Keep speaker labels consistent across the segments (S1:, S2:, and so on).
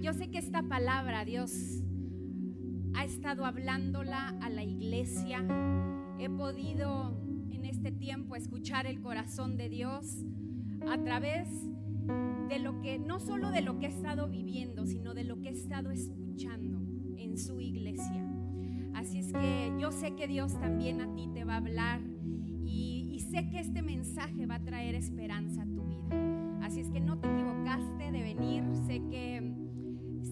S1: Yo sé que esta palabra Dios ha estado hablándola a la iglesia. He podido en este tiempo escuchar el corazón de Dios a través de lo que, no solo de lo que he estado viviendo, sino de lo que he estado escuchando en su iglesia. Así es que yo sé que Dios también a ti te va a hablar y, y sé que este mensaje va a traer esperanza a tu vida. Así es que no te equivocaste de venir, sé que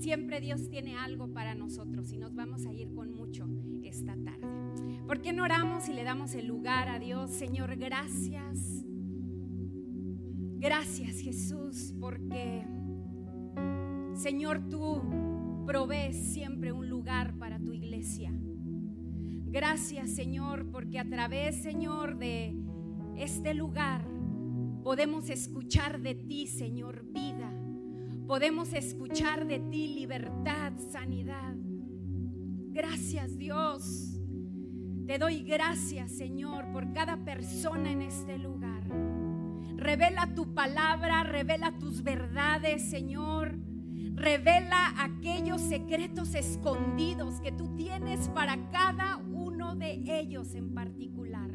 S1: siempre Dios tiene algo para nosotros y nos vamos a ir con mucho esta tarde. ¿Por qué no oramos y le damos el lugar a Dios? Señor, gracias. Gracias Jesús, porque Señor, tú provees siempre un lugar para tu iglesia. Gracias Señor, porque a través, Señor, de este lugar podemos escuchar de ti, Señor, vida podemos escuchar de ti libertad, sanidad. Gracias Dios. Te doy gracias Señor por cada persona en este lugar. Revela tu palabra, revela tus verdades Señor. Revela aquellos secretos escondidos que tú tienes para cada uno de ellos en particular.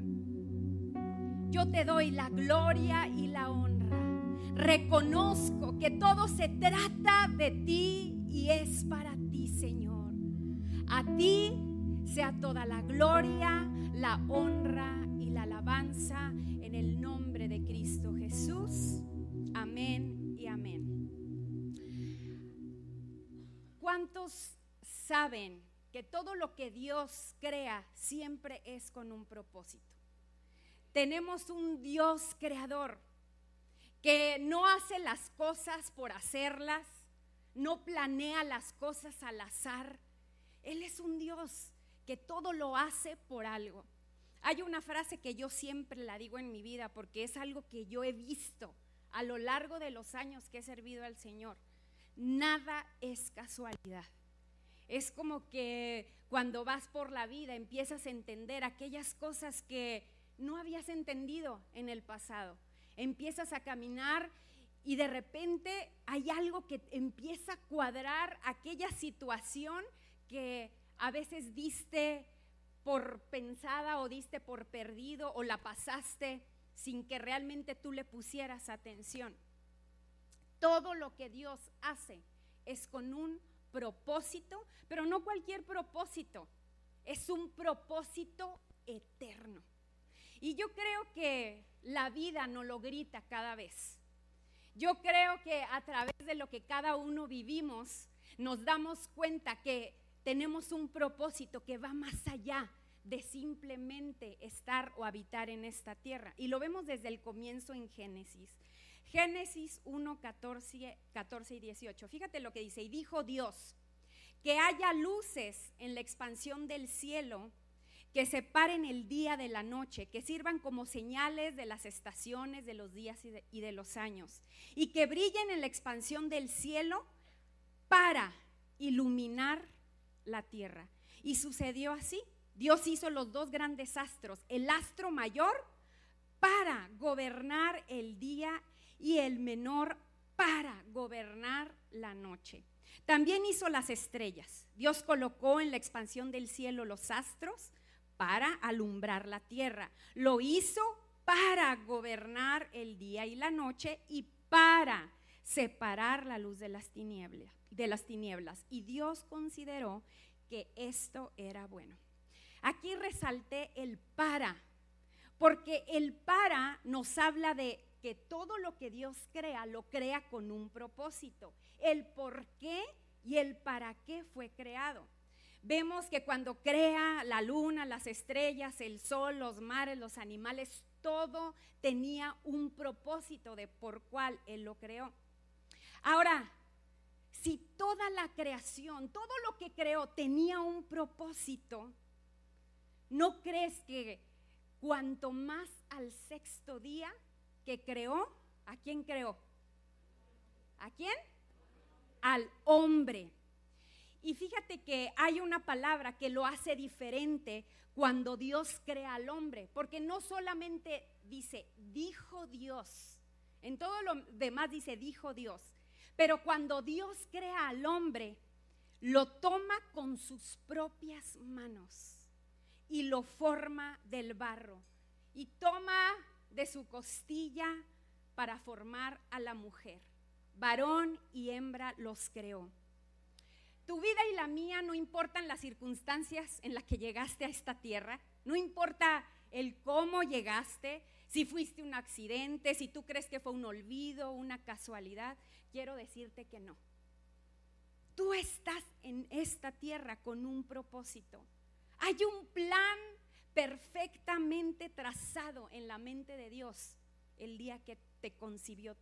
S1: Yo te doy la gloria y la honra reconozco que todo se trata de ti y es para ti, Señor. A ti sea toda la gloria, la honra y la alabanza en el nombre de Cristo Jesús. Amén y amén. ¿Cuántos saben que todo lo que Dios crea siempre es con un propósito? Tenemos un Dios creador que no hace las cosas por hacerlas, no planea las cosas al azar. Él es un Dios que todo lo hace por algo. Hay una frase que yo siempre la digo en mi vida porque es algo que yo he visto a lo largo de los años que he servido al Señor. Nada es casualidad. Es como que cuando vas por la vida empiezas a entender aquellas cosas que no habías entendido en el pasado empiezas a caminar y de repente hay algo que empieza a cuadrar aquella situación que a veces diste por pensada o diste por perdido o la pasaste sin que realmente tú le pusieras atención. Todo lo que Dios hace es con un propósito, pero no cualquier propósito, es un propósito eterno. Y yo creo que la vida nos lo grita cada vez. Yo creo que a través de lo que cada uno vivimos, nos damos cuenta que tenemos un propósito que va más allá de simplemente estar o habitar en esta tierra. Y lo vemos desde el comienzo en Génesis. Génesis 1, 14, 14 y 18. Fíjate lo que dice. Y dijo Dios, que haya luces en la expansión del cielo que separen el día de la noche, que sirvan como señales de las estaciones, de los días y de, los años, y que brillen en la expansión del cielo para iluminar la tierra. Y sucedió así. Dios hizo los dos grandes astros, el astro mayor para gobernar el día y el menor para gobernar la noche. También hizo las estrellas. Dios colocó en la expansión del cielo los astros para alumbrar la tierra. Lo hizo para gobernar el día y la noche y para separar la luz de las tinieblas, de las tinieblas. Y Dios consideró que esto era bueno. Aquí resalté el para, porque el para nos habla de que todo lo que Dios crea lo crea con un propósito, el por qué y el para qué fue creado vemos que cuando crea la luna, las estrellas, el sol, los mares, los animales, todo tenía un propósito de por cuál Él lo creó. Ahora, si toda la creación, todo lo que creó tenía un propósito, ¿no crees que cuanto más al sexto día que creó, ¿a quién creó? ¿A quién? Al hombre. Y fíjate que hay una palabra que lo hace diferente cuando Dios crea al hombre, porque no solamente dice, dijo Dios, en todo lo demás dice, dijo Dios, Pero cuando Dios crea al hombre, lo toma con sus propias manos y lo forma del barro y toma de su costilla para formar a la mujer. Varón y hembra los creó. Tu vida y la mía no importan las circunstancias en las que llegaste a esta tierra, no importa el cómo llegaste, si fuiste un accidente, si tú crees que fue un olvido, una casualidad, quiero decirte que no. Tú estás en esta tierra con un propósito. Hay un plan perfectamente trazado en la mente de Dios el día que te concibió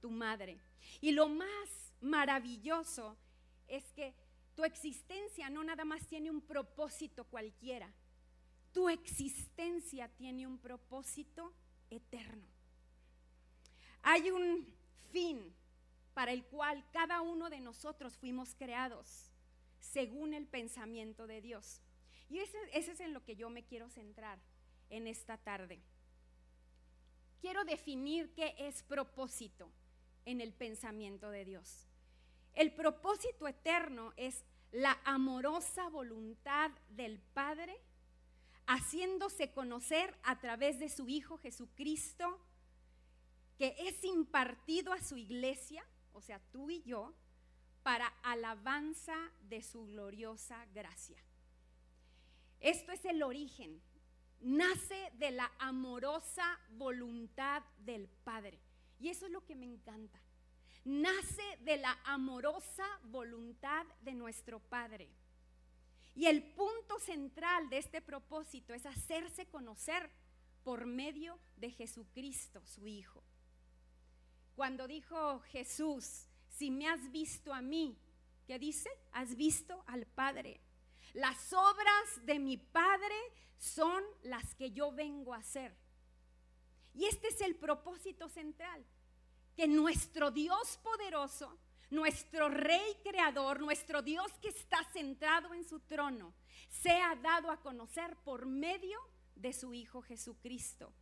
S1: tu madre. Y lo más maravilloso es que tu existencia no nada más tiene un propósito cualquiera. Tu existencia tiene un propósito eterno. Hay un fin para el cual cada uno de nosotros fuimos creados según el pensamiento de Dios. Y ese, es en lo que yo me quiero centrar en esta tarde. Quiero definir qué es propósito en el pensamiento de Dios. El propósito eterno es la amorosa voluntad del Padre haciéndose conocer a través de su Hijo Jesucristo, que es impartido a su iglesia, o sea, tú y yo, para alabanza de su gloriosa gracia. Esto es el origen. Nace de la amorosa voluntad del Padre. Y eso es lo que me encanta. Nace de la amorosa voluntad de nuestro Padre. Y el punto central de este propósito es hacerse conocer por medio de Jesucristo, su Hijo. Cuando dijo Jesús, si me has visto a mí, ¿qué dice? Has visto al Padre. Las obras de mi Padre son las que yo vengo a hacer. Y este es el propósito central, que nuestro Dios poderoso nuestro Rey Creador, nuestro Dios que está centrado en su trono, sea dado a conocer por medio de su Hijo Jesucristo.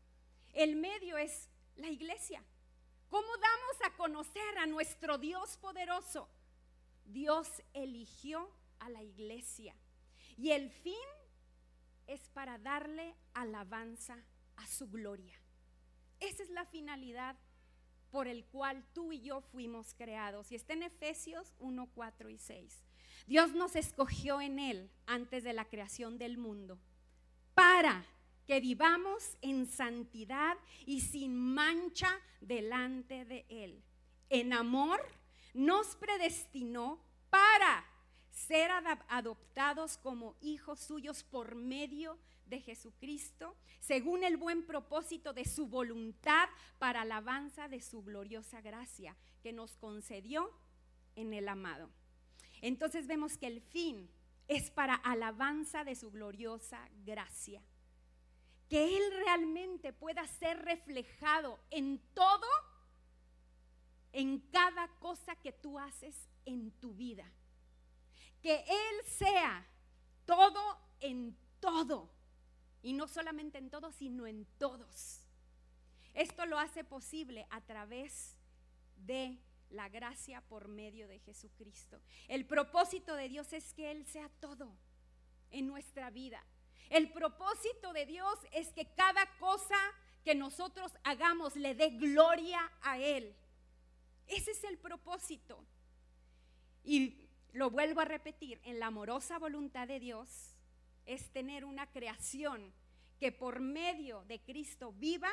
S1: El medio es la iglesia. ¿Cómo damos a conocer a nuestro Dios poderoso? Dios eligió a la iglesia y el fin es para darle alabanza a su gloria. Esa es la finalidad por el cual tú y yo fuimos creados. Y está en Efesios 1, 4 y 6. Dios nos escogió en Él antes de la creación del mundo para que vivamos en santidad y sin mancha delante de Él. En amor nos predestinó para ser adoptados como hijos suyos por medio de de Jesucristo, según el buen propósito de su voluntad para alabanza de su gloriosa gracia que nos concedió en el amado. Entonces vemos que el fin es para alabanza de su gloriosa gracia. Que Él realmente pueda ser reflejado en todo, en cada cosa que tú haces en tu vida. Que Él sea todo en todo y no solamente en todos, sino en todos. Esto lo hace posible a través de la gracia por medio de Jesucristo. El propósito de Dios es que Él sea todo en nuestra vida. El propósito de Dios es que cada cosa que nosotros hagamos le dé gloria a Él. Ese es el propósito. Y lo vuelvo a repetir, en la amorosa voluntad de Dios es tener una creación que por medio de Cristo viva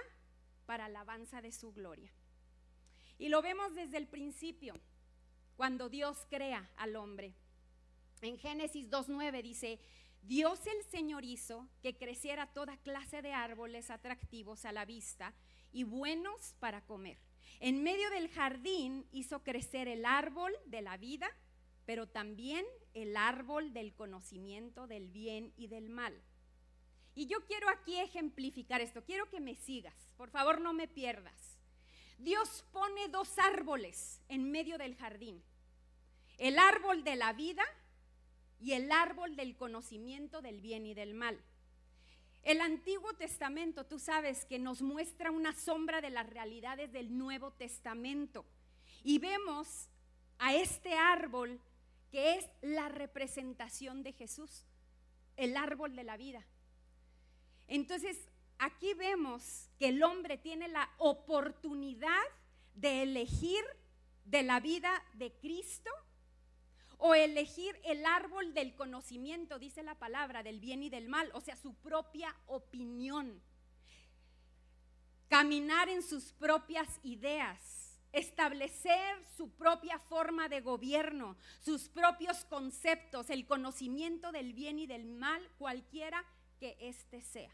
S1: para alabanza de su gloria. Y lo vemos desde el principio, cuando Dios crea al hombre. En Génesis 2.9 dice, Dios el Señor hizo que creciera toda clase de árboles atractivos a la vista y buenos para comer. En medio del jardín hizo crecer el árbol de la vida pero también el árbol del conocimiento del bien y del mal. Y yo quiero aquí ejemplificar esto, quiero que me sigas, por favor no me pierdas. Dios pone dos árboles en medio del jardín, el árbol de la vida y el árbol del conocimiento del bien y del mal. El Antiguo Testamento, tú sabes que nos muestra una sombra de las realidades del Nuevo Testamento. Y vemos a este árbol que es la representación de Jesús, el árbol de la vida. Entonces, aquí vemos que el hombre tiene la oportunidad de elegir de la vida de Cristo o elegir el árbol del conocimiento, dice la palabra, del bien y del mal, o sea, su propia opinión. Caminar en sus propias ideas establecer su propia forma de gobierno, sus propios conceptos, el conocimiento del bien y del mal, cualquiera que éste sea.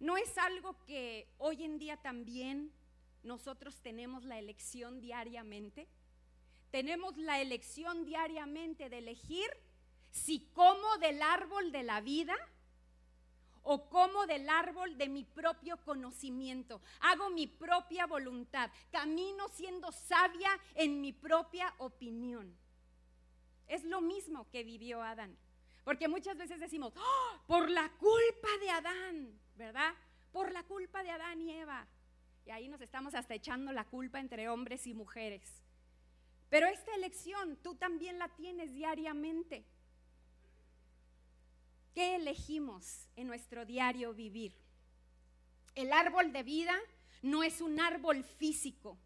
S1: ¿No es algo que hoy en día también nosotros tenemos la elección diariamente? Tenemos la elección diariamente de elegir si como del árbol de la vida o como del árbol de mi propio conocimiento. Hago mi propia voluntad. Camino siendo sabia en mi propia opinión. Es lo mismo que vivió Adán. Porque muchas veces decimos, ¡Oh! por la culpa de Adán, ¿verdad? Por la culpa de Adán y Eva. Y ahí nos estamos hasta echando la culpa entre hombres y mujeres. Pero esta elección tú también la tienes diariamente. ¿Qué elegimos en nuestro diario vivir? El árbol de vida no es un árbol físico.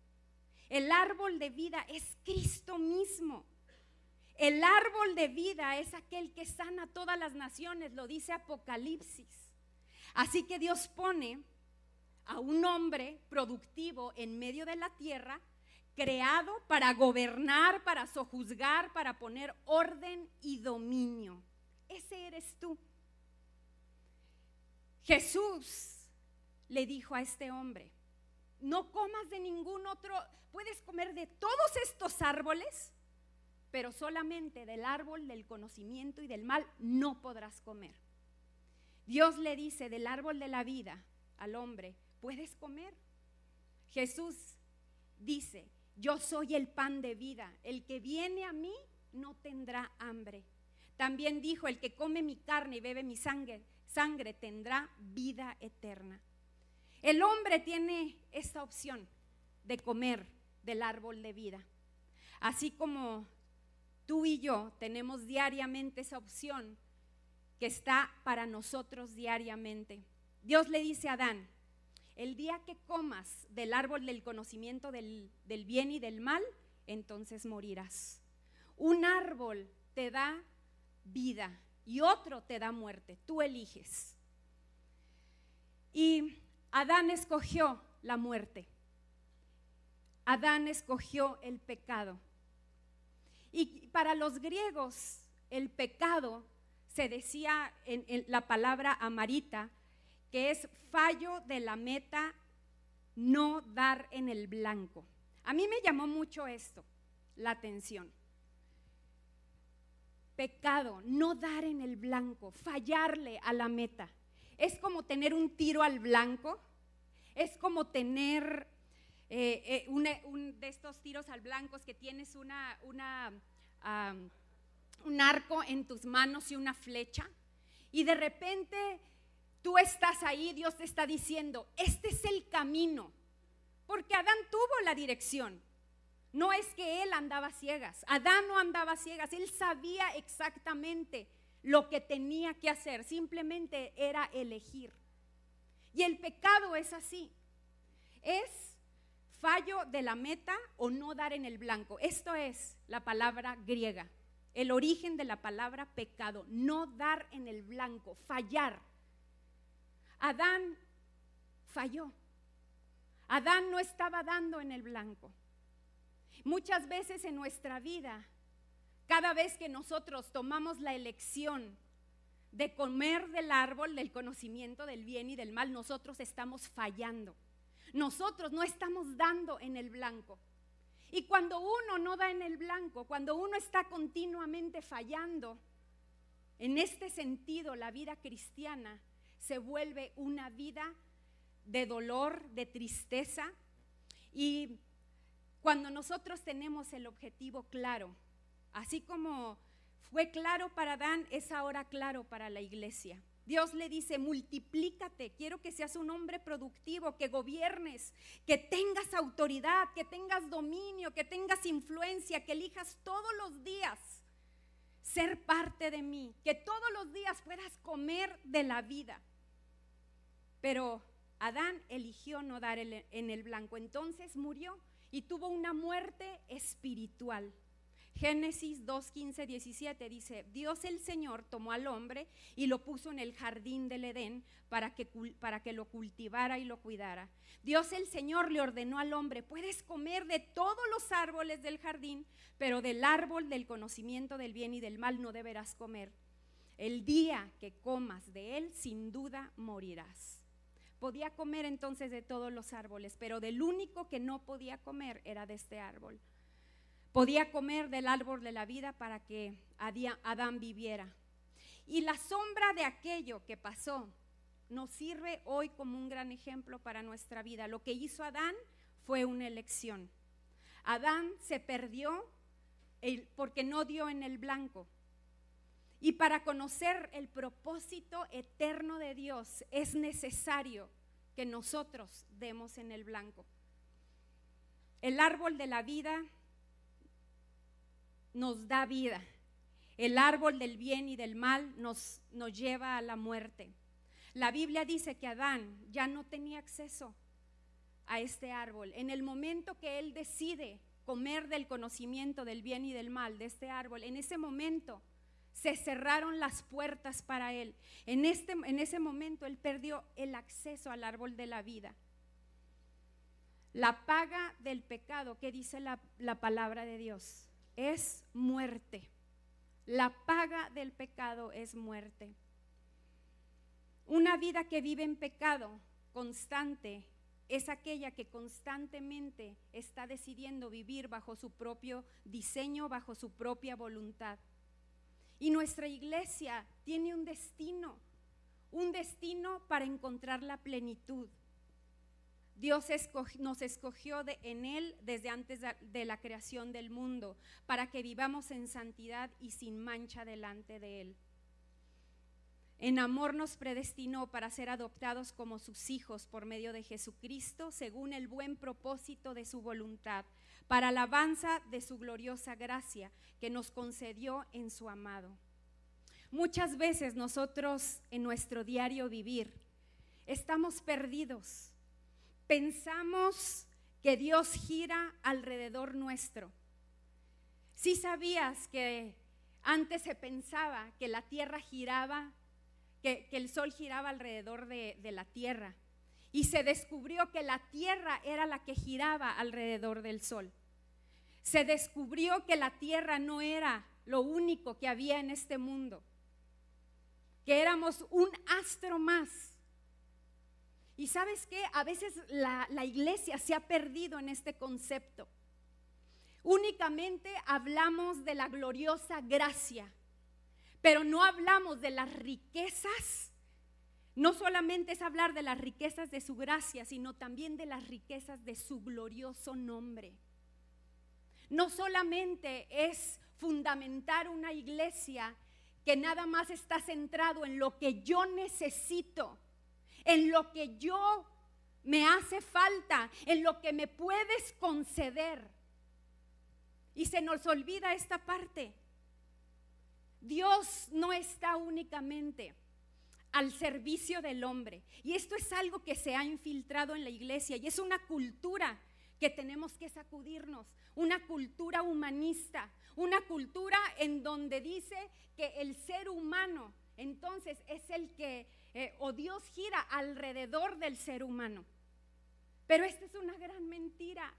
S1: El árbol de vida es Cristo mismo. El árbol de vida es aquel que sana todas las naciones, lo dice Apocalipsis. Así que Dios pone a un hombre productivo en medio de la tierra, creado para gobernar, para sojuzgar, para poner orden y dominio. Ese eres tú. Jesús le dijo a este hombre, no comas de ningún otro, puedes comer de todos estos árboles, pero solamente del árbol del conocimiento y del mal no podrás comer. Dios le dice del árbol de la vida al hombre, puedes comer. Jesús dice, yo soy el pan de vida, el que viene a mí no tendrá hambre. También dijo, el que come mi carne y bebe mi sangre, sangre tendrá vida eterna. El hombre tiene esta opción de comer del árbol de vida. Así como tú y yo tenemos diariamente esa opción que está para nosotros diariamente. Dios le dice a Adán, el día que comas del árbol del conocimiento del, del bien y del mal, entonces morirás. Un árbol te da vida y otro te da muerte. Tú eliges. Y Adán escogió la muerte. Adán escogió el pecado. Y para los griegos el pecado se decía en, en, la palabra amarita, que es fallo de la meta, no dar en el blanco. A mí me llamó mucho esto, la atención pecado, no dar en el blanco, fallarle a la meta. Es como tener un tiro al blanco, es como tener eh, eh, un, de estos tiros al blanco que tienes una, una un arco en tus manos y una flecha, y de repente tú estás ahí, Dios te está diciendo, este es el camino, porque Adán tuvo la dirección, no es que él andaba ciegas, Adán no andaba ciegas, él sabía exactamente lo que tenía que hacer, simplemente era elegir. Y el pecado es así, es fallo de la meta o no dar en el blanco. Esto es la palabra griega, el origen de la palabra pecado, no dar en el blanco, fallar. Adán falló. Adán no estaba dando en el blanco. Muchas veces en nuestra vida, cada vez que nosotros tomamos la elección de comer del árbol del conocimiento del bien y del mal, nosotros estamos fallando. Nosotros no estamos dando en el blanco. Y cuando uno no da en el blanco, cuando uno está continuamente fallando, en este sentido la vida cristiana se vuelve una vida de dolor, de tristeza y cuando nosotros tenemos el objetivo claro, así como fue claro para Adán, es ahora claro para la iglesia. Dios le dice, multiplícate, quiero que seas un hombre productivo, que gobiernes, que tengas autoridad, que tengas dominio, que tengas influencia, que elijas todos los días ser parte de mí, que todos los días puedas comer de la vida. Pero Adán eligió no dar en el blanco, entonces murió y tuvo una muerte espiritual. Génesis 2, 15, 17 dice, Dios el Señor tomó al hombre y lo puso en el jardín del Edén para que, para que lo cultivara y lo cuidara. Dios el Señor le ordenó al hombre, puedes comer de todos los árboles del jardín, pero del árbol del conocimiento del bien y del mal no deberás comer. El día que comas de él, sin duda morirás. Podía comer entonces de todos los árboles, pero del único que no podía comer era de este árbol Podía comer del árbol de la vida para que Adán viviera. Y la sombra de aquello que pasó nos sirve hoy como un gran ejemplo para nuestra vida. Lo que hizo Adán fue una elección. Adán se perdió porque no dio en el blanco. Y para conocer el propósito eterno de Dios es necesario que nosotros demos en el blanco. El árbol de la vida nos da vida. El árbol del bien y del mal nos, nos lleva a la muerte. La Biblia dice que Adán ya no tenía acceso a este árbol. En el momento que él decide comer del conocimiento del bien y del mal de este árbol, en ese momento se cerraron las puertas para él. En, este, en ese momento él perdió el acceso al árbol de la vida. La paga del pecado, ¿qué dice la, la palabra de Dios? es muerte. La paga del pecado es muerte. Una vida que vive en pecado constante es aquella que constantemente está decidiendo vivir bajo su propio diseño, bajo su propia voluntad. Y nuestra iglesia tiene un destino, un destino para encontrar la plenitud. Dios nos escogió en Él desde antes de la creación del mundo, para que vivamos en santidad y sin mancha delante de Él. En amor nos predestinó para ser adoptados como sus hijos por medio de Jesucristo, según el buen propósito de su voluntad, para alabanza de su gloriosa gracia que nos concedió en su amado. Muchas veces nosotros en nuestro diario vivir estamos perdidos pensamos que Dios gira alrededor nuestro. Si sabías que antes se pensaba que la tierra giraba, que, el sol giraba alrededor de, la tierra. Y se descubrió que la tierra era la que giraba alrededor del sol. Se descubrió que la tierra no era lo único que había en este mundo, que éramos un astro más y sabes qué, a veces la, iglesia se ha perdido en este concepto. Únicamente hablamos de la gloriosa gracia, pero no hablamos de las riquezas. No solamente es hablar de las riquezas de su gracia, sino también de las riquezas de su glorioso nombre. No solamente es fundamentar una iglesia que nada más está centrado en lo que yo necesito, en lo que yo me hace falta, en lo que me puedes conceder. Y se nos olvida esta parte. Dios no está únicamente al servicio del hombre. Y esto es algo que se ha infiltrado en la iglesia y es una cultura que tenemos que sacudirnos, una cultura humanista, una cultura en donde dice que el ser humano entonces es el que eh, o Dios gira alrededor del ser humano. Pero esta es una gran mentira.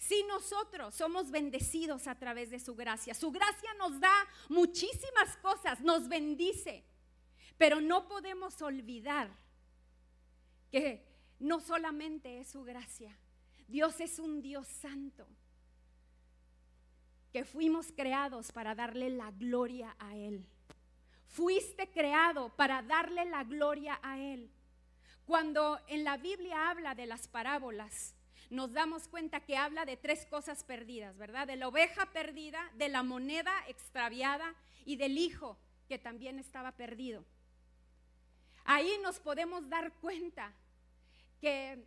S1: Si nosotros somos bendecidos a través de su gracia, su gracia nos da muchísimas cosas, nos bendice, pero no podemos olvidar que no solamente es su gracia, Dios es un Dios santo, que fuimos creados para darle la gloria a Él. Fuiste creado para darle la gloria a Él. Cuando en la Biblia habla de las parábolas, nos damos cuenta que habla de tres cosas perdidas, ¿verdad? De la oveja perdida, de la moneda extraviada y del hijo que también estaba perdido. ahí nos podemos dar cuenta que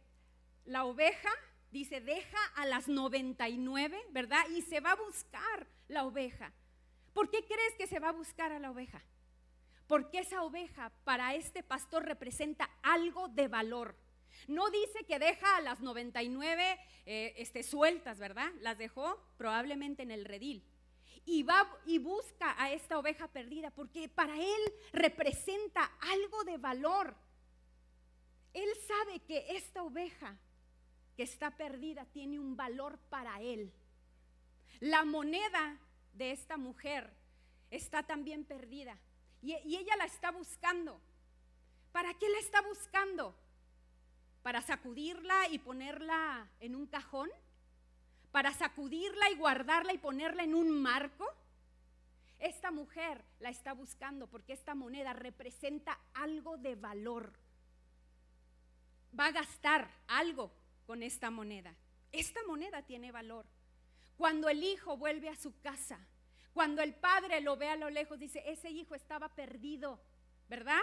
S1: la oveja, dice, deja a las 99, ¿verdad? Y se va a buscar la oveja. ¿Por qué crees que se va a buscar a la oveja? Porque esa oveja para este pastor representa algo de valor. No dice que deja a las 99 eh, este, sueltas, ¿verdad? Las dejó probablemente en el redil. Y va y busca a esta oveja perdida porque para él representa algo de valor. Él sabe que esta oveja que está perdida tiene un valor para él. La moneda de esta mujer está también perdida y, y ella la está buscando. ¿Para qué la está buscando? Para sacudirla y ponerla en un cajón, para sacudirla y guardarla y ponerla en un marco. Esta mujer la está buscando porque esta moneda representa algo de valor. Va a gastar algo con esta moneda. Esta moneda tiene valor. Cuando el hijo vuelve a su casa, cuando el padre lo ve a lo lejos, dice, ese hijo estaba perdido, ¿verdad?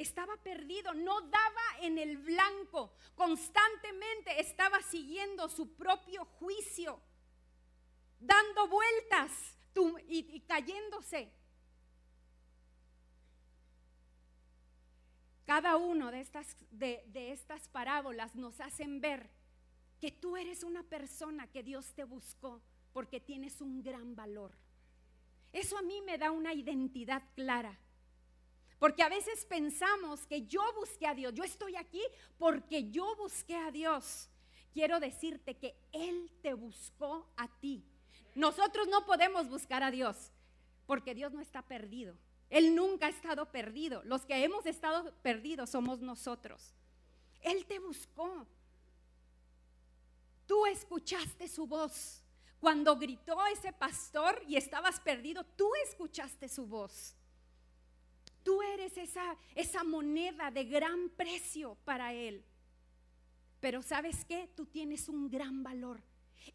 S1: Estaba perdido, no daba en el blanco, constantemente estaba siguiendo su propio juicio, dando vueltas y, cayéndose. Cada uno de estas, de, estas parábolas nos hacen ver que tú eres una persona que Dios te buscó porque tienes un gran valor. Eso a mí me da una identidad clara. Porque a veces pensamos que yo busqué a Dios, yo estoy aquí porque yo busqué a Dios. Quiero decirte que Él te buscó a ti. Nosotros no podemos buscar a Dios porque Dios no está perdido. Él nunca ha estado perdido. Los que hemos estado perdidos somos nosotros. Él te buscó. Tú escuchaste su voz. Cuando gritó ese pastor y estabas perdido, tú escuchaste su voz. Tú eres esa, esa moneda de gran precio para Él. Pero sabes qué? Tú tienes un gran valor.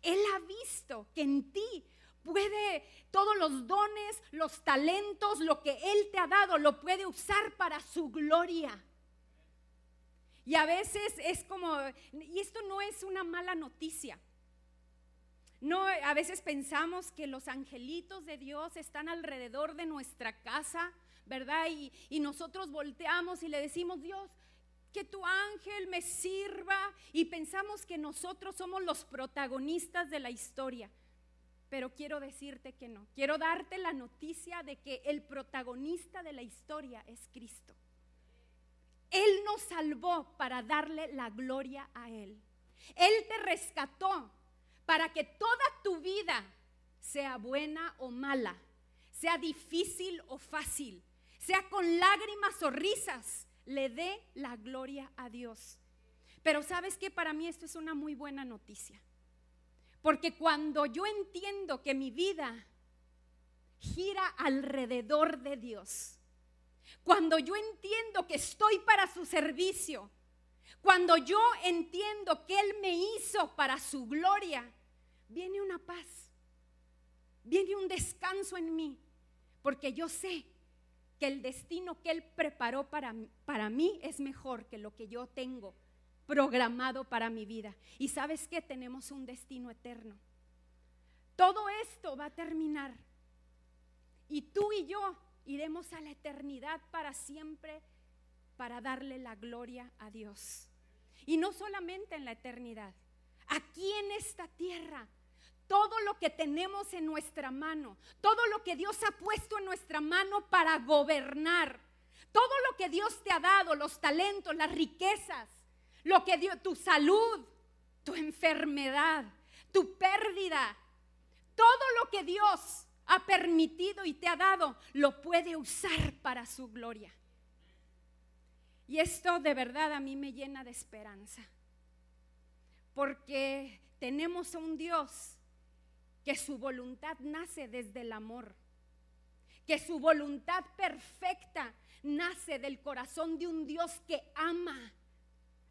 S1: Él ha visto que en ti puede todos los dones, los talentos, lo que Él te ha dado, lo puede usar para su gloria. Y a veces es como, y esto no es una mala noticia. No, a veces pensamos que los angelitos de Dios están alrededor de nuestra casa ¿verdad? Y, nosotros volteamos y le decimos, Dios, que tu ángel me sirva y pensamos que nosotros somos los protagonistas de la historia. Pero quiero decirte que no. Quiero darte la noticia de que el protagonista de la historia es Cristo. Él nos salvó para darle la gloria a Él. Él te rescató para que toda tu vida, sea buena o mala, sea difícil o fácil, sea con lágrimas o risas, le dé la gloria a Dios. Pero sabes que para mí esto es una muy buena noticia. Porque cuando yo entiendo que mi vida gira alrededor de Dios, cuando yo entiendo que estoy para su servicio, cuando yo entiendo que Él me hizo para su gloria, viene una paz, viene un descanso en mí, porque yo sé que el destino que Él preparó para, para mí es mejor que lo que yo tengo programado para mi vida. Y sabes que tenemos un destino eterno. Todo esto va a terminar. Y tú y yo iremos a la eternidad para siempre para darle la gloria a Dios. Y no solamente en la eternidad, aquí en esta tierra todo lo que tenemos en nuestra mano, todo lo que Dios ha puesto en nuestra mano para gobernar, todo lo que Dios te ha dado, los talentos, las riquezas, lo que dio tu salud, tu enfermedad, tu pérdida, todo lo que Dios ha permitido y te ha dado, lo puede usar para su gloria. Y esto de verdad a mí me llena de esperanza, porque tenemos a un Dios que su voluntad nace desde el amor, que su voluntad perfecta nace del corazón de un Dios que ama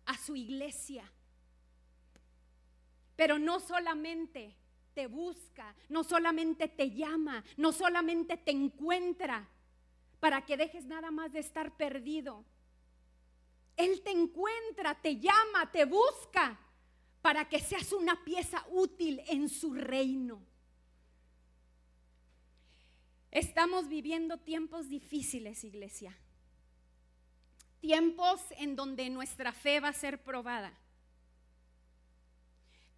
S1: a su iglesia. Pero no solamente te busca, no solamente te llama, no solamente te encuentra para que dejes nada más de estar perdido. Él te encuentra, te llama, te busca para que seas una pieza útil en su reino. Estamos viviendo tiempos difíciles, iglesia. Tiempos en donde nuestra fe va a ser probada.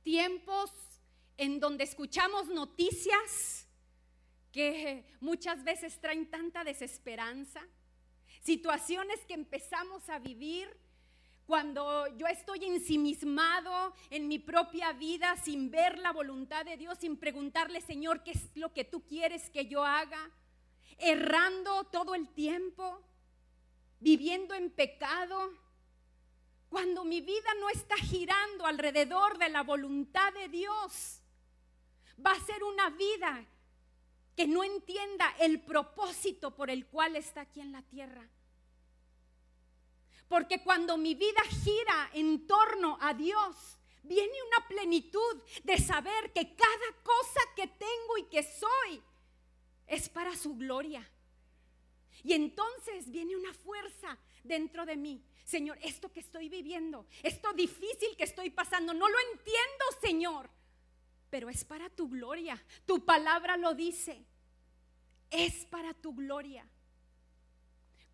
S1: Tiempos en donde escuchamos noticias que muchas veces traen tanta desesperanza. Situaciones que empezamos a vivir cuando yo estoy ensimismado en mi propia vida sin ver la voluntad de Dios, sin preguntarle, Señor, ¿qué es lo que tú quieres que yo haga? Errando todo el tiempo, viviendo en pecado. Cuando mi vida no está girando alrededor de la voluntad de Dios, va a ser una vida que no entienda el propósito por el cual está aquí en la tierra. Porque cuando mi vida gira en torno a Dios, viene una plenitud de saber que cada cosa que tengo y que soy es para su gloria. Y entonces viene una fuerza dentro de mí. Señor, esto que estoy viviendo, esto difícil que estoy pasando, no lo entiendo, Señor. Pero es para tu gloria. Tu palabra lo dice. Es para tu gloria.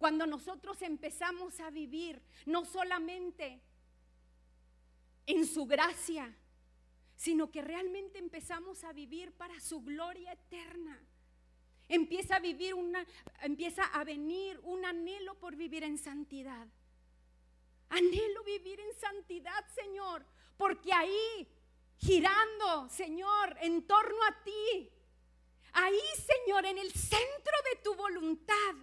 S1: Cuando nosotros empezamos a vivir no solamente en su gracia, sino que realmente empezamos a vivir para su gloria eterna. Empieza a vivir una empieza a venir un anhelo por vivir en santidad. Anhelo vivir en santidad, Señor, porque ahí girando, Señor, en torno a ti, ahí, Señor, en el centro de tu voluntad,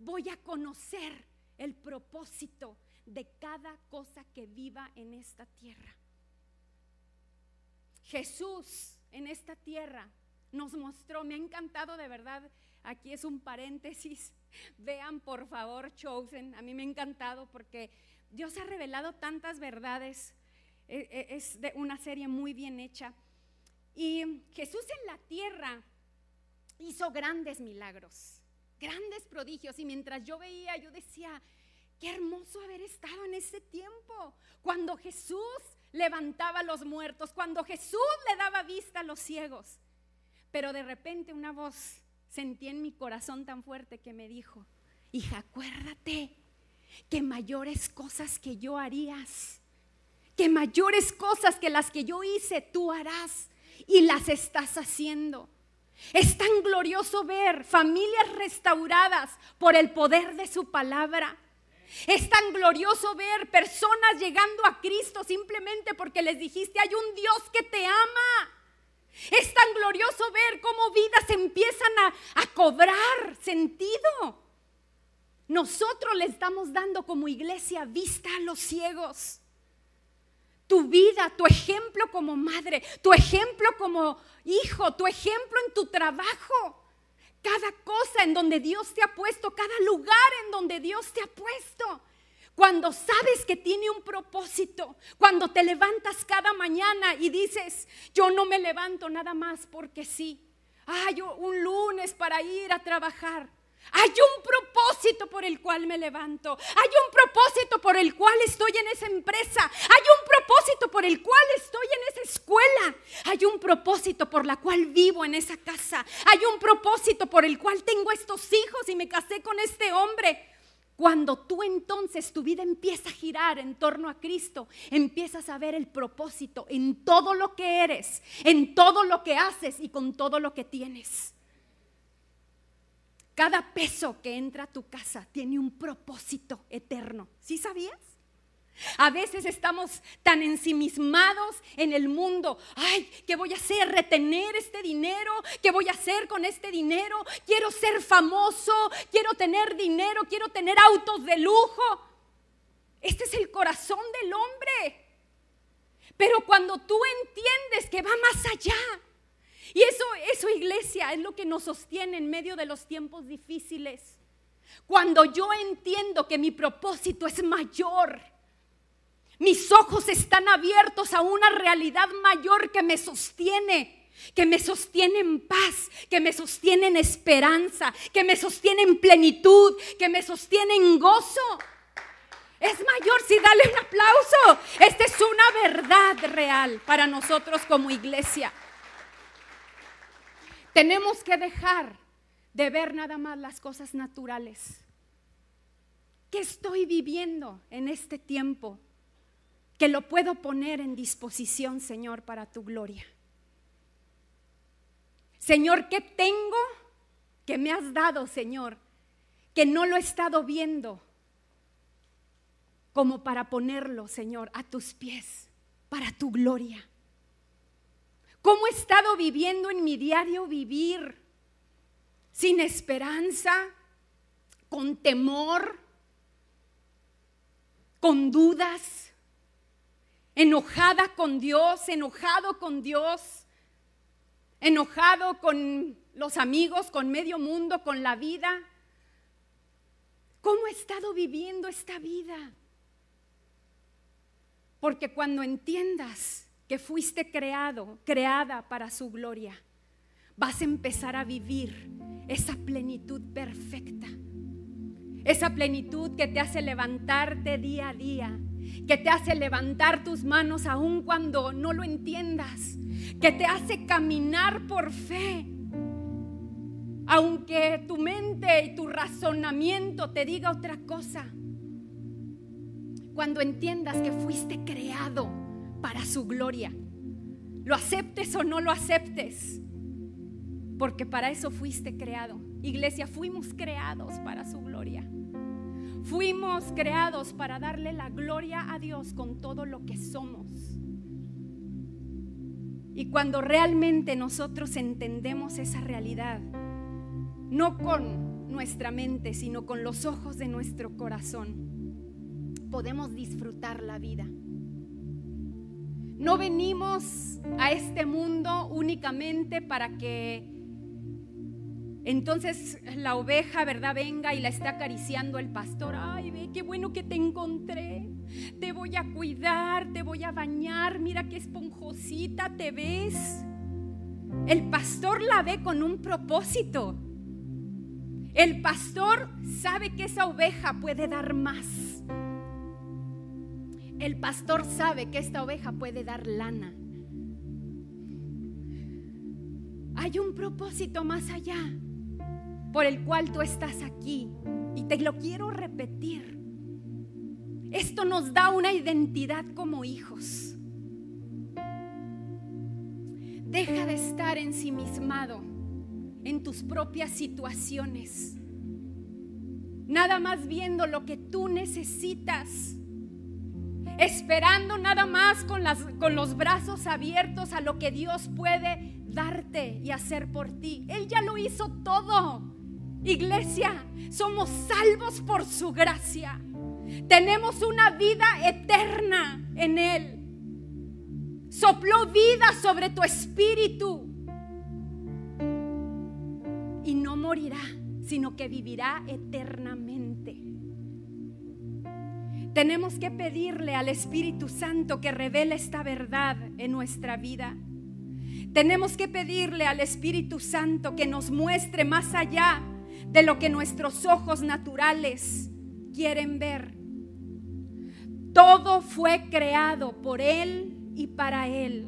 S1: voy a conocer el propósito de cada cosa que viva en esta tierra. Jesús en esta tierra nos mostró, me ha encantado de verdad, aquí es un paréntesis, vean por favor Chosen, a mí me ha encantado porque Dios ha revelado tantas verdades, e, e, es de una serie muy bien hecha. Y Jesús en la tierra hizo grandes milagros grandes prodigios. Y mientras yo veía, yo decía, qué hermoso haber estado en ese tiempo, cuando Jesús levantaba a los muertos, cuando Jesús le daba vista a los ciegos. Pero de repente una voz sentí en mi corazón tan fuerte que me dijo, hija, acuérdate que mayores cosas que yo harías, que mayores cosas que las que yo hice, tú harás y las estás haciendo. Es tan glorioso ver familias restauradas por el poder de su palabra. Es tan glorioso ver personas llegando a Cristo simplemente porque les dijiste, hay un Dios que te ama. Es tan glorioso ver cómo vidas empiezan a, cobrar sentido. Nosotros les estamos dando como iglesia vista a los ciegos tu vida, tu ejemplo como madre, tu ejemplo como hijo, tu ejemplo en tu trabajo. Cada cosa en donde Dios te ha puesto, cada lugar en donde Dios te ha puesto. Cuando sabes que tiene un propósito, cuando te levantas cada mañana y dices, yo no me levanto nada más porque sí. Ah, yo un lunes para ir a trabajar. Hay un propósito por el cual me levanto. Hay un propósito por el cual estoy en esa empresa. Hay un propósito por el cual estoy en esa escuela. Hay un propósito por la cual vivo en esa casa. Hay un propósito por el cual tengo estos hijos y me casé con este hombre. Cuando tú entonces tu vida empieza a girar en torno a Cristo, empiezas a ver el propósito en todo lo que eres, en todo lo que haces y con todo lo que tienes. Cada peso que entra a tu casa tiene un propósito eterno. ¿Sí sabías? A veces estamos tan ensimismados en el mundo. Ay, ¿qué voy a hacer? ¿Retener este dinero? ¿Qué voy a hacer con este dinero? Quiero ser famoso, quiero tener dinero, quiero tener autos de lujo. Este es el corazón del hombre. Pero cuando tú entiendes que va más allá, y eso, eso, iglesia, es lo que nos sostiene en medio de los tiempos difíciles. Cuando yo entiendo que mi propósito es mayor, mis ojos están abiertos a una realidad mayor que me sostiene, que me sostiene en paz, que me sostiene en esperanza, que me sostiene en plenitud, que me sostiene en gozo. Es mayor, sí, dale un aplauso. Esta es una verdad real para nosotros como iglesia. Tenemos que dejar de ver nada más las cosas naturales. ¿Qué estoy viviendo en este tiempo? Que lo puedo poner en disposición, Señor, para tu gloria. Señor, ¿qué tengo que me has dado, Señor? Que no lo he estado viendo como para ponerlo, Señor, a tus pies, para tu gloria. ¿Cómo he estado viviendo en mi diario vivir? Sin esperanza, con temor, con dudas, enojada con Dios, enojado con Dios, enojado con los amigos, con medio mundo, con la vida. ¿Cómo he estado viviendo esta vida? Porque cuando entiendas que fuiste creado, creada para su gloria, vas a empezar a vivir esa plenitud perfecta. Esa plenitud que te hace levantarte día a día, que te hace levantar tus manos aun cuando no lo entiendas, que te hace caminar por fe. Aunque tu mente y tu razonamiento te diga otra cosa, cuando entiendas que fuiste creado para su gloria, lo aceptes o no lo aceptes, porque para eso fuiste creado. Iglesia, fuimos creados para su gloria. Fuimos creados para darle la gloria a Dios con todo lo que somos. Y cuando realmente nosotros entendemos esa realidad, no con nuestra mente, sino con los ojos de nuestro corazón, podemos disfrutar la vida. No venimos a este mundo únicamente para que entonces la oveja, ¿verdad? Venga y la está acariciando el pastor. Ay, ve, qué bueno que te encontré. Te voy a cuidar, te voy a bañar. Mira qué esponjosita te ves. El pastor la ve con un propósito. El pastor sabe que esa oveja puede dar más. El pastor sabe que esta oveja puede dar lana. Hay un propósito más allá por el cual tú estás aquí. Y te lo quiero repetir. Esto nos da una identidad como hijos. Deja de estar ensimismado en tus propias situaciones. Nada más viendo lo que tú necesitas. Esperando nada más con, las, con los brazos abiertos a lo que Dios puede darte y hacer por ti. Él ya lo hizo todo. Iglesia, somos salvos por su gracia. Tenemos una vida eterna en Él. Sopló vida sobre tu espíritu. Y no morirá, sino que vivirá eternamente. Tenemos que pedirle al Espíritu Santo que revele esta verdad en nuestra vida. Tenemos que pedirle al Espíritu Santo que nos muestre más allá de lo que nuestros ojos naturales quieren ver. Todo fue creado por Él y para Él.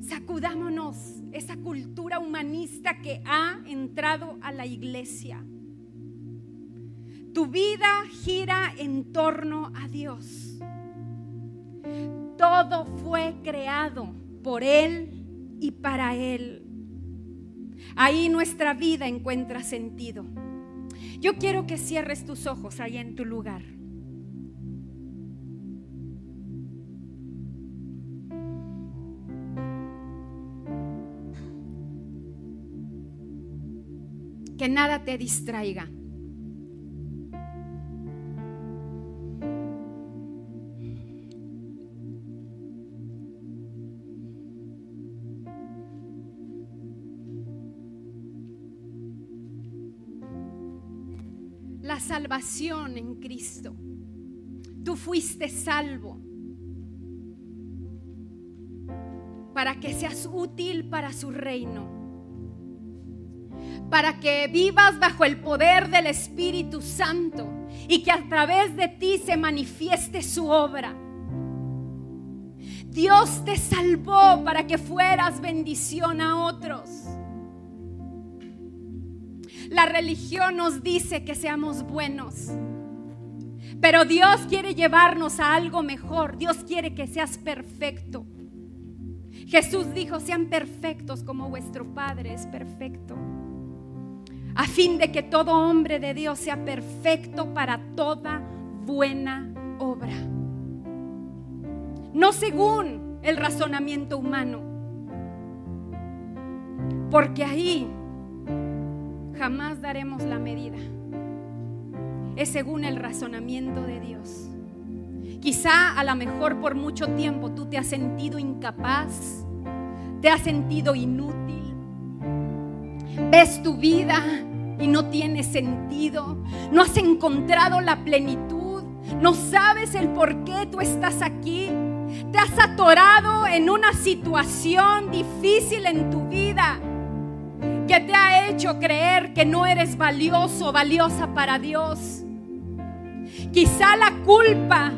S1: Sacudámonos esa cultura humanista que ha entrado a la iglesia. Tu vida gira en torno a Dios. Todo fue creado por Él y para Él. Ahí nuestra vida encuentra sentido. Yo quiero que cierres tus ojos ahí en tu lugar. Que nada te distraiga. Salvación en Cristo. Tú fuiste salvo para que seas útil para su reino, para que vivas bajo el poder del Espíritu Santo y que a través de ti se manifieste su obra. Dios te salvó para que fueras bendición a otros. La religión nos dice que seamos buenos. Pero Dios quiere llevarnos a algo mejor. Dios quiere que seas perfecto. Jesús dijo, sean perfectos como vuestro Padre es perfecto. A fin de que todo hombre de Dios sea perfecto para toda buena obra. No según el razonamiento humano. Porque ahí jamás daremos la medida. Es según el razonamiento de Dios. Quizá a lo mejor por mucho tiempo tú te has sentido incapaz, te has sentido inútil. Ves tu vida y no tiene sentido. No has encontrado la plenitud. No sabes el por qué tú estás aquí. Te has atorado en una situación difícil en tu vida que te ha hecho creer que no eres valioso, valiosa para Dios. Quizá la culpa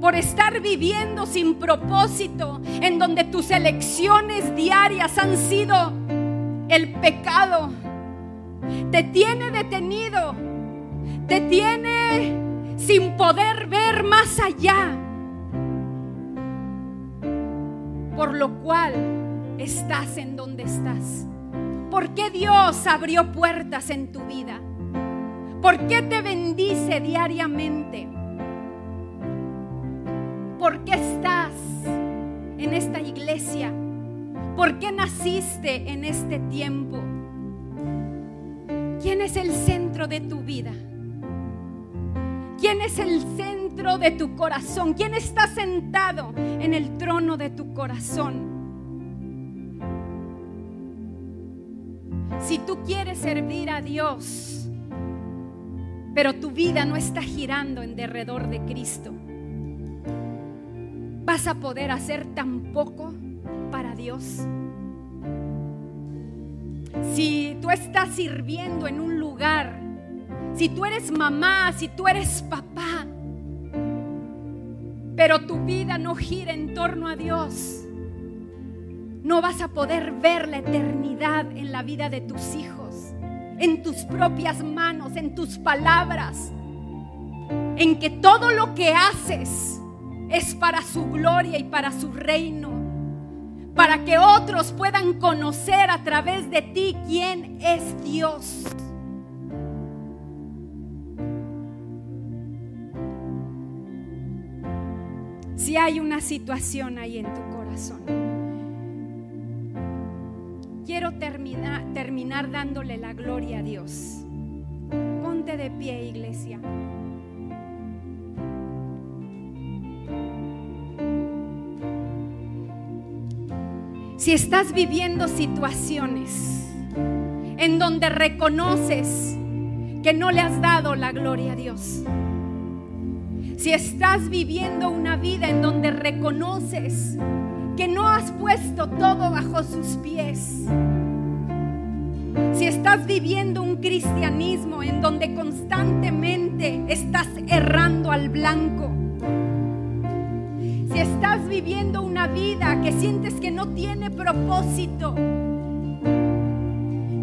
S1: por estar viviendo sin propósito, en donde tus elecciones diarias han sido el pecado, te tiene detenido, te tiene sin poder ver más allá, por lo cual estás en donde estás. ¿Por qué Dios abrió puertas en tu vida? ¿Por qué te bendice diariamente? ¿Por qué estás en esta iglesia? ¿Por qué naciste en este tiempo? ¿Quién es el centro de tu vida? ¿Quién es el centro de tu corazón? ¿Quién está sentado en el trono de tu corazón? Si tú quieres servir a Dios, pero tu vida no está girando en derredor de Cristo, ¿vas a poder hacer tan poco para Dios? Si tú estás sirviendo en un lugar, si tú eres mamá, si tú eres papá, pero tu vida no gira en torno a Dios, no vas a poder ver la eternidad en la vida de tus hijos, en tus propias manos, en tus palabras, en que todo lo que haces es para su gloria y para su reino, para que otros puedan conocer a través de ti quién es Dios. Si hay una situación ahí en tu corazón quiero terminar, terminar dándole la gloria a Dios. Ponte de pie, iglesia. Si estás viviendo situaciones en donde reconoces que no le has dado la gloria a Dios, si estás viviendo una vida en donde reconoces que no has puesto todo bajo sus pies. Si estás viviendo un cristianismo en donde constantemente estás errando al blanco, si estás viviendo una vida que sientes que no tiene propósito,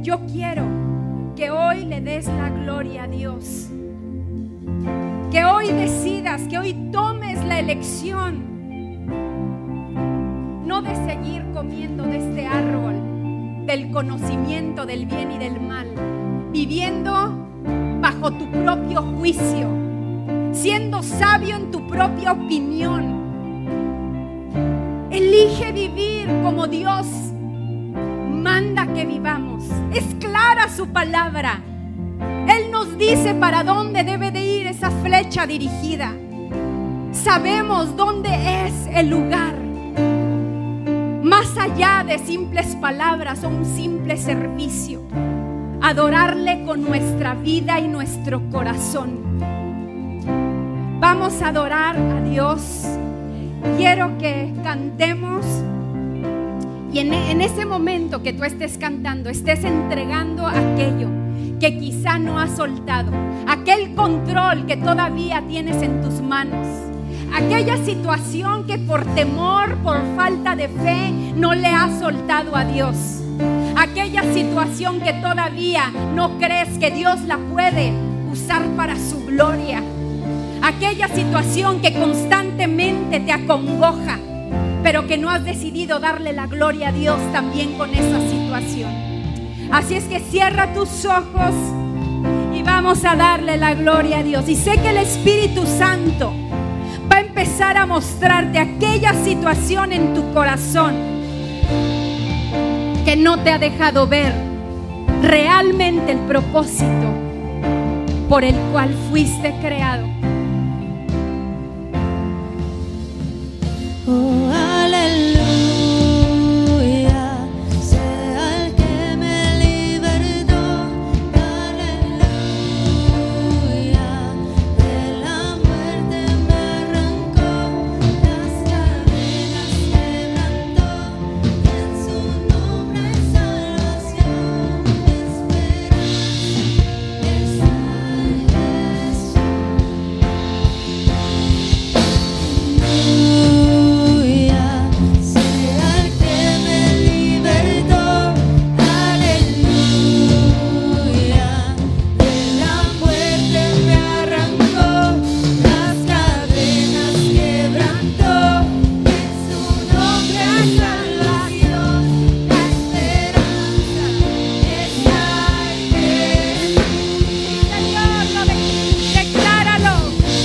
S1: yo quiero que hoy le des la gloria a Dios. Que hoy decidas, que hoy tomes la elección de seguir comiendo de este árbol del conocimiento del bien y del mal, viviendo bajo tu propio juicio, siendo sabio en tu propia opinión. Elige vivir como Dios manda que vivamos. Es clara su palabra. Él nos dice para dónde debe de ir esa flecha dirigida. Sabemos dónde es el lugar más allá de simples palabras o un simple servicio. Adorarle con nuestra vida y nuestro corazón. Vamos a adorar a Dios. Quiero que cantemos y en, ese momento que tú estés cantando, estés entregando aquello que quizá no has soltado, aquel control que todavía tienes en tus manos, aquella situación que por temor, por falta de fe, no le has soltado a Dios, aquella situación que todavía no crees que Dios la puede usar para su gloria, aquella situación que constantemente te acongoja, pero que no has decidido darle la gloria a Dios también con esa situación. Así es que cierra tus ojos y vamos a darle la gloria a Dios. Y sé que el Espíritu Santo va a empezar a mostrarte aquella situación en tu corazón que no te ha dejado ver realmente el propósito por el cual fuiste creado.